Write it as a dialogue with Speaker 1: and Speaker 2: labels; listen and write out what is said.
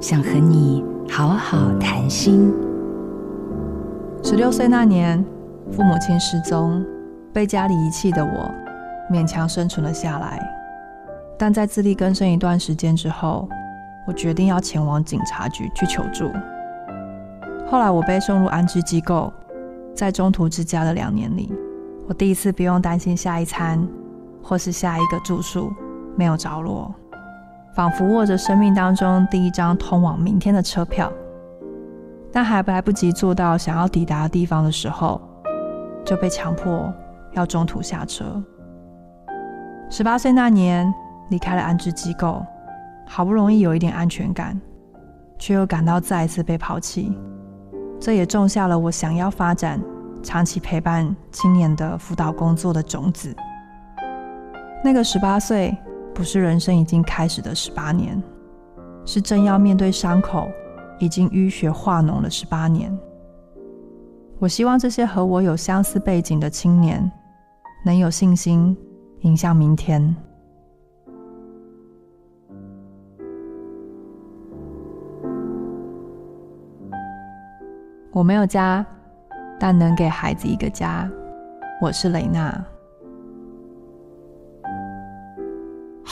Speaker 1: 想和你好好谈心。
Speaker 2: 十六岁那年，父母亲失踪，被家里遗弃的我，勉强生存了下来。但在自力更生一段时间之后，我决定要前往警察局去求助。后来我被送入安置机构，在中途之家的两年里，我第一次不用担心下一餐或是下一个住宿没有着落。仿佛握着生命当中第一张通往明天的车票，但还来不及坐到想要抵达的地方的时候，就被强迫要中途下车。十八岁那年离开了安置机构，好不容易有一点安全感，却又感到再一次被抛弃。这也种下了我想要发展长期陪伴青年的辅导工作的种子。那个十八岁。不是人生已经开始的十八年，是正要面对伤口已经淤血化脓了十八年。我希望这些和我有相似背景的青年能有信心迎向明天。我没有家，但能给孩子一个家。我是雷娜。